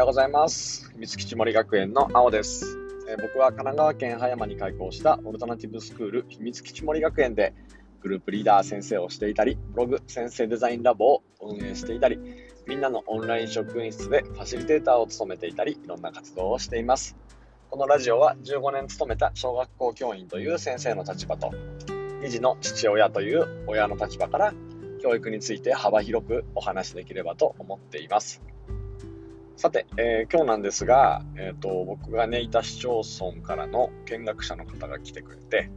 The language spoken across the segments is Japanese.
ようございます。秘密基地森学園の青です、えー僕は神奈川県葉山に開校したオルタナティブスクール秘密基地森学園でグループリーダー先生をしていたり、ブログ先生デザインラボを運営していたり、みんなのオンライン職員室でファシリテーターを務めていたり、いろんな活動をしています。このラジオは15年勤めた小学校教員という先生の立場と、2児の父親という親の立場から教育について幅広くお話しできればと思っています。さて、えー今日なんですが、えー、と僕がねいた市町村からの見学者の方が来てくれて、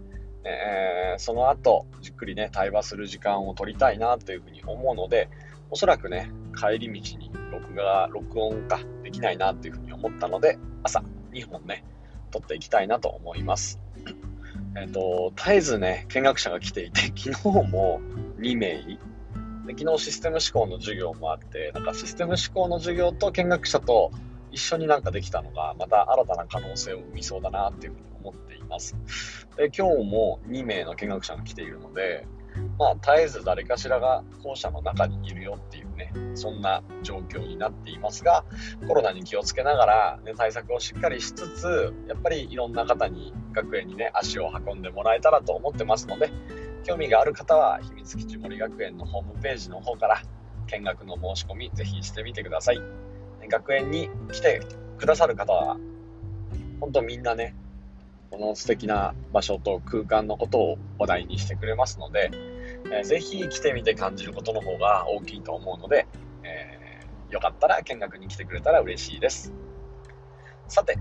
えーその後じっくりね対話する時間を取りたいなというふうに思うのでおそらくね帰り道に録画録音化できないなというふうに思ったので朝2本ね撮っていきたいなと思います。えっ、と絶えずね見学者が来ていて昨日も2名で昨日システム思考の授業もあってなんかシステム思考の授業と見学者と一緒になんかできたのがまた新たな可能性を生みそうだなっていうふうに思っています。で今日も2名の見学者が来ているのでまあ絶えず誰かしらが校舎の中にいるよっていうねそんな状況になっていますがコロナに気をつけながら、ね、対策をしっかりしつつやっぱりいろんな方に学園にね足を運んでもらえたらと思ってますので興味がある方は秘密基地森学園のホームページの方から見学の申し込みぜひしてみてください。学園に来てくださる方は本当みんなねこの素敵な場所と空間のことを話題にしてくれますので、えーぜひ来てみて感じることの方が大きいと思うので、えーよかったら見学に来てくれたら嬉しいです。さて、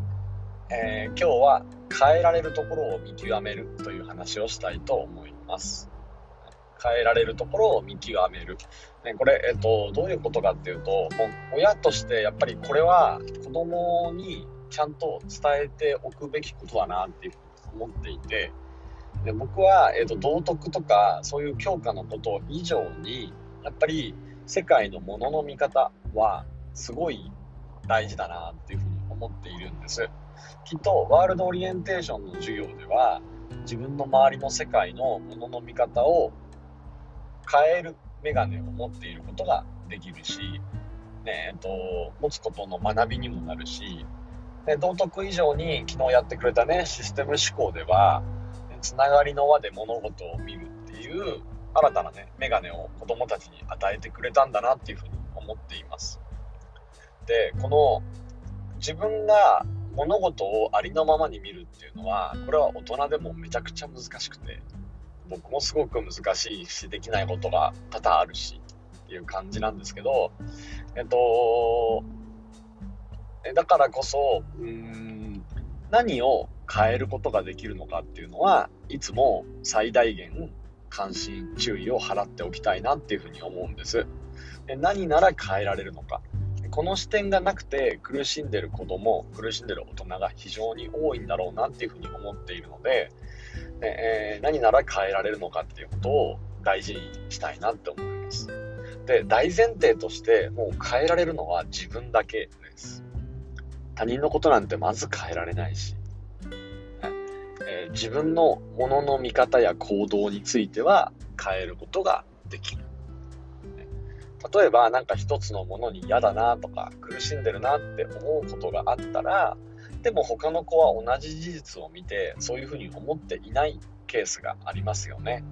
えー今日は変えられるところを見極めるという話をしたいと思います。変えられるところを見極める、ね、これ、えっと、どういうことかっていうともう親としてやっぱりこれは子供にちゃんと伝えておくべきことだなっていうふうに思っていてで僕は、えっと、道徳とかそういう教科のこと以上にやっぱり世界のものの見方はすごい大事だなっていうふうに思っているんです。きっとワールドオリエンテーションの授業では自分の周りの世界のものの見方を変えるメガネを持っていることができるし、ねえっと、持つことの学びにもなるし道徳以上に昨日やってくれたねシステム思考ではつながりの輪で物事を見るっていう新たなねメガネを子どもたちに与えてくれたんだなっていうふうに思っています。でこの自分が物事をありのままに見るっていうのはこれは大人でもめちゃくちゃ難しくて僕もすごく難しいしできないことが多々あるしっていう感じなんですけどえっとだからこそうーん何を変えることができるのかっていうのはいつも最大限関心注意を払っておきたいなっていうふうに思うんです。で何なら変えられるのか。この視点がなくて苦しんでる子供苦しんでる大人が非常に多いんだろうなっていうふうに思っているので、えー何なら変えられるのかっていうことを大事にしたいなって思います。で大前提としてもう変えられるのは自分だけです。他人のことなんてまず変えられないし、えー自分のものの見方や行動については変えることができる。例えば何か一つのものに嫌だなとか苦しんでるなって思うことがあったらでも他の子は同じ事実を見てそういうふうに思っていないケースがありますよね。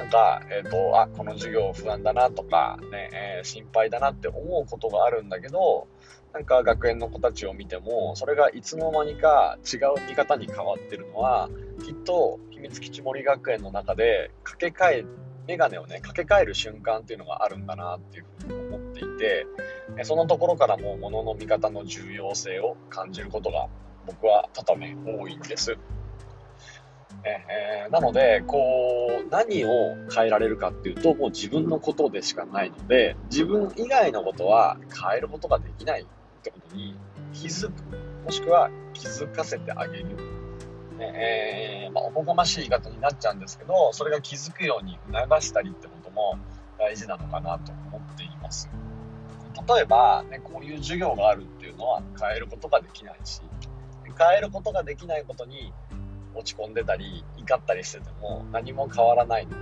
なんか、えっ、と、あ、この授業不安だなとか、ね、えー心配だなって思うことがあるんだけど、なんか学園の子たちを見ても、それがいつの間にか違う見方に変わってるのは、きっと秘密基地森学園の中で掛け替え、メガネをね、掛け替える瞬間っていうのがあるんだなっていうふうに思っていて、そのところからも物の見方の重要性を感じることが僕は多々ね多いんです。えーなのでこう何を変えられるかっていうともう自分のことでしかないので自分以外のことは変えることができないってことに気づくもしくは気づかせてあげる、ねえーまあ、おこがましい言い方になっちゃうんですけどそれが気づくように促したりってことも大事なのかなと思っています。例えば、ね、こういう授業があるっていうのは変えることができないし変えることができないことに落ち込んでたり怒ったりしてても何も変わらないの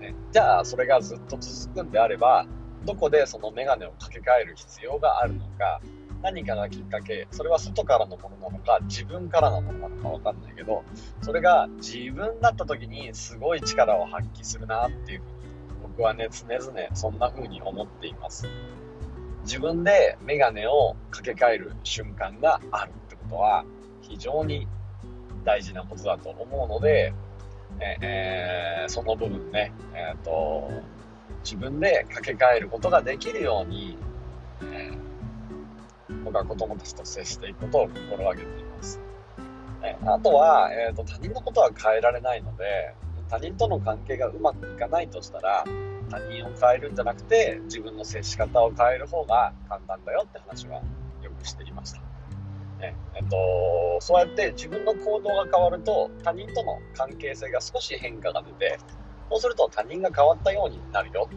で、ね、じゃあそれがずっと続くんであればどこでそのメガネを掛け替える必要があるのか何かがきっかけそれは外からのものなのか自分からのものなのか分かんないけどそれが自分だった時にすごい力を発揮するなっていうふうに僕はね常々そんな風に思っています。自分でメガネをかけ替える瞬間があるってことは非常に大事なことだと思うので、えー、その部分ね、えーと、自分でかけ替えることができるように、僕は子供たちと接していくことを心がけています。えあとは、えーと他人のことは変えられないので他人との関係がうまくいかないとしたら他人を変えるんじゃなくて自分の接し方を変える方が簡単だよって話はよくしていました。ねえっと、そうやって自分の行動が変わると他人との関係性が少し変化が出てそうすると他人が変わったようになるよ。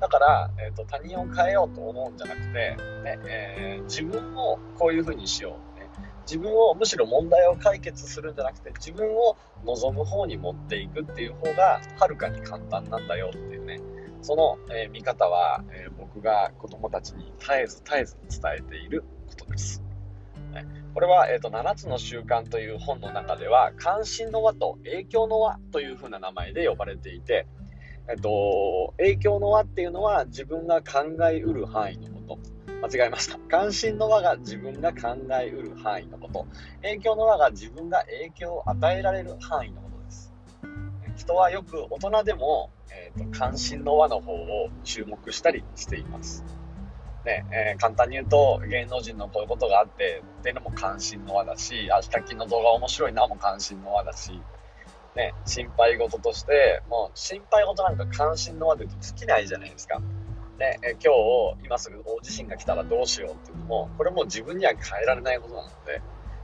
だから、えっと、他人を変えようと思うんじゃなくて、ねえー、自分をこういうふうにしよう。ね自分をむしろ問題を解決するんじゃなくて自分を望む方に持っていくっていう方がはるかに簡単なんだよっていうねその、えー、見方は、えー、僕が子供たちに絶えず絶えず伝えていることです。これは、えーと「7つの習慣」という本の中では関心の輪と影響の輪というふうな名前で呼ばれていて、えーと、影響の輪っていうのは自分が考えうる範囲のこと間違えました。関心の輪が自分が考えうる範囲のこと。影響の輪が自分が影響を与えられる範囲のことです。人はよく大人でも、えーと、関心の輪の方を注目したりしています。ねえー、簡単に言うと芸能人のこういうことがあってっていうのも関心の輪だし、あ、ヒカキンの動画面白いなも関心の輪だし、ね、心配事として、もう心配事なんか関心の輪で尽きないじゃないですか。ね、え今日今すぐ大地震が来たらどうしようっていうのもこれも自分には変えられないことなので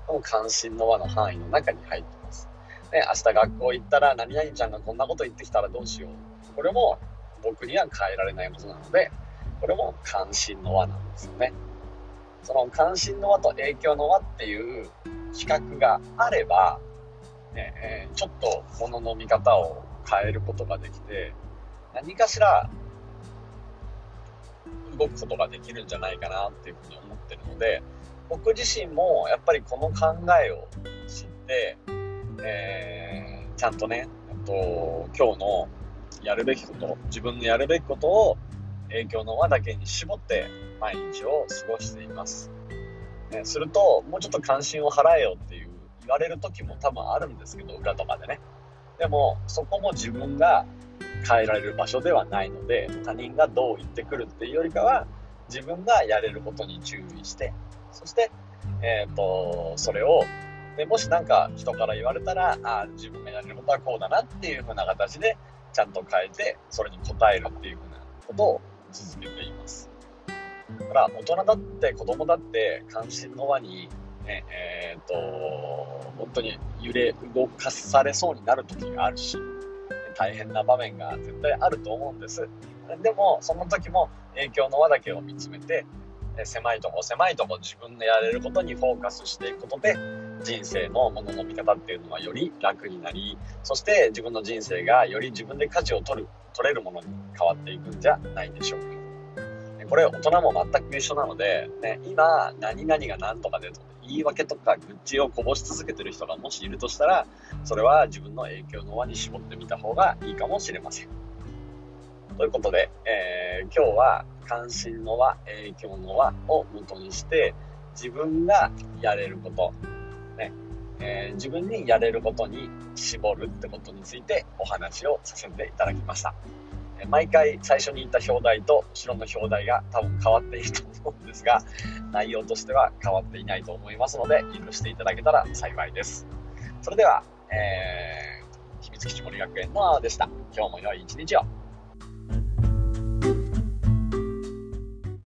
この関心の輪の範囲の中に入ってます、ね、明日学校行ったら何々ちゃんがこんなこと言ってきたらどうしよう。これも僕には変えられないことなのでこれも関心の輪なんですよね。その関心の輪と影響の輪っていう比較があれば、ねえ、ちょっと物の見方を変えることができて何かしら動くことができるんじゃないかなっていうふうに思ってるので僕自身もやっぱりこの考えを知って、えー、ちゃんとね、と、今日のやるべきこと自分のやるべきことを影響の輪だけに絞って毎日を過ごしています、ね、するともうちょっと関心を払えよっていう言われる時も多分あるんですけど裏とかでね。でもそこも自分が変えられる場所ではないので他人がどう言ってくるっていうよりかは自分がやれることに注意してそして、えーと、それをでもし何か人から言われたらあ自分がやれることはこうだなっていう風な形でちゃんと変えてそれに応えるっていう風なことを続けています。だから大人だって子供だって関心の輪にねえーと、本当に揺れ動かされそうになる時があるし大変な場面が絶対あると思うんです。でもその時も影響の輪だけを見つめて狭いとこ狭いとこ自分のやれることにフォーカスしていくことで人生のものの見方っていうのはより楽になりそして自分の人生がより自分で価値を取る取れるものに変わっていくんじゃないでしょうか。これ大人も全く一緒なので、ね、今何々が何とかでと言い訳とか愚痴をこぼし続けてる人がもしいるとしたらそれは自分の影響の輪に絞ってみた方がいいかもしれません。ということで、えー、今日は関心の輪影響の輪を元にして自分がやれること、ねえー、自分にやれることに絞るってことについてお話をさせていただきました。毎回最初に言った表題と後ろの表題が多分変わっていると思うんですが、内容としては変わっていないと思いますので、許していただけたら幸いです。それでは、えー、秘密基地森学園のあでした。今日も良い一日を。